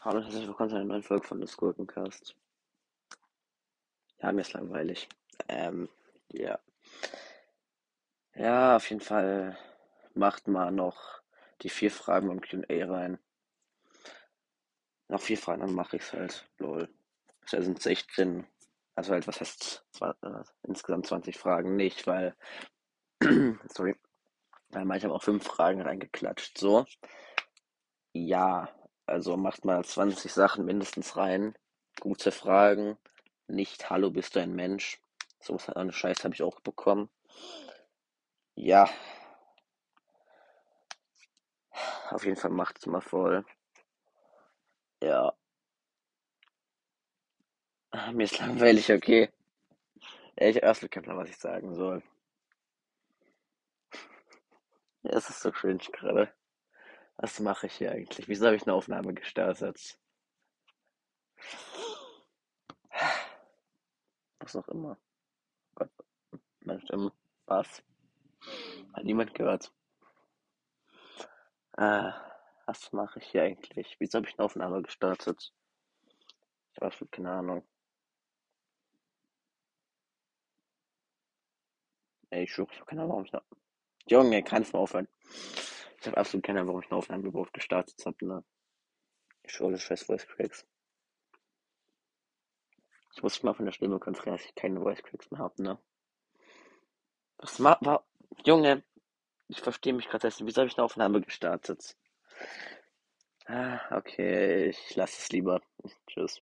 Hallo und herzlich willkommen zu einer neuen Folge von des Gurkencast. Ja, mir ist langweilig. Ähm, ja. Ja, auf jeden Fall macht mal noch die vier Fragen beim Q&A rein. Noch vier Fragen, dann mache ich's halt. Lol. Also sind 16. Also halt, was heißt zwei, äh, insgesamt 20 Fragen nicht, weil sorry. Weil manche haben auch fünf Fragen reingeklatscht. So. Ja, also macht mal 20 Sachen mindestens rein. Gute Fragen. Nicht Hallo, bist du ein Mensch? So was eine Scheiße habe ich auch bekommen. Ja. Auf jeden Fall macht's mal voll. Ja. Mir ist langweilig, okay. Ich habe absolut keinen Plan, was ich sagen soll. Es ist so cringe gerade. Was mache ich hier eigentlich? Wieso habe ich eine Aufnahme gestartet? Was auch immer. Gott, meine Stimme. Was? Hat niemand gehört. Äh, was mache ich hier eigentlich? Wieso habe ich eine Aufnahme gestartet? Ich habe absolut keine Ahnung. Ey, ich schwöre, ich habe keine Ahnung, warum ich eine... Junge, kannst du mal aufhören. Ich habe absolut keine Ahnung, warum ich eine Aufnahme überhaupt gestartet habe, ne? Ich das scheiß Voice Cracks. Ich muss mich mal von der Stimme konzentrieren, dass ich keine Voice Cracks mehr habe, ne? Was ma... War... Junge, ich verstehe mich gerade nicht. Wieso habe ich eine Aufnahme gestartet? Ah, okay, ich lasse es lieber. Tschüss.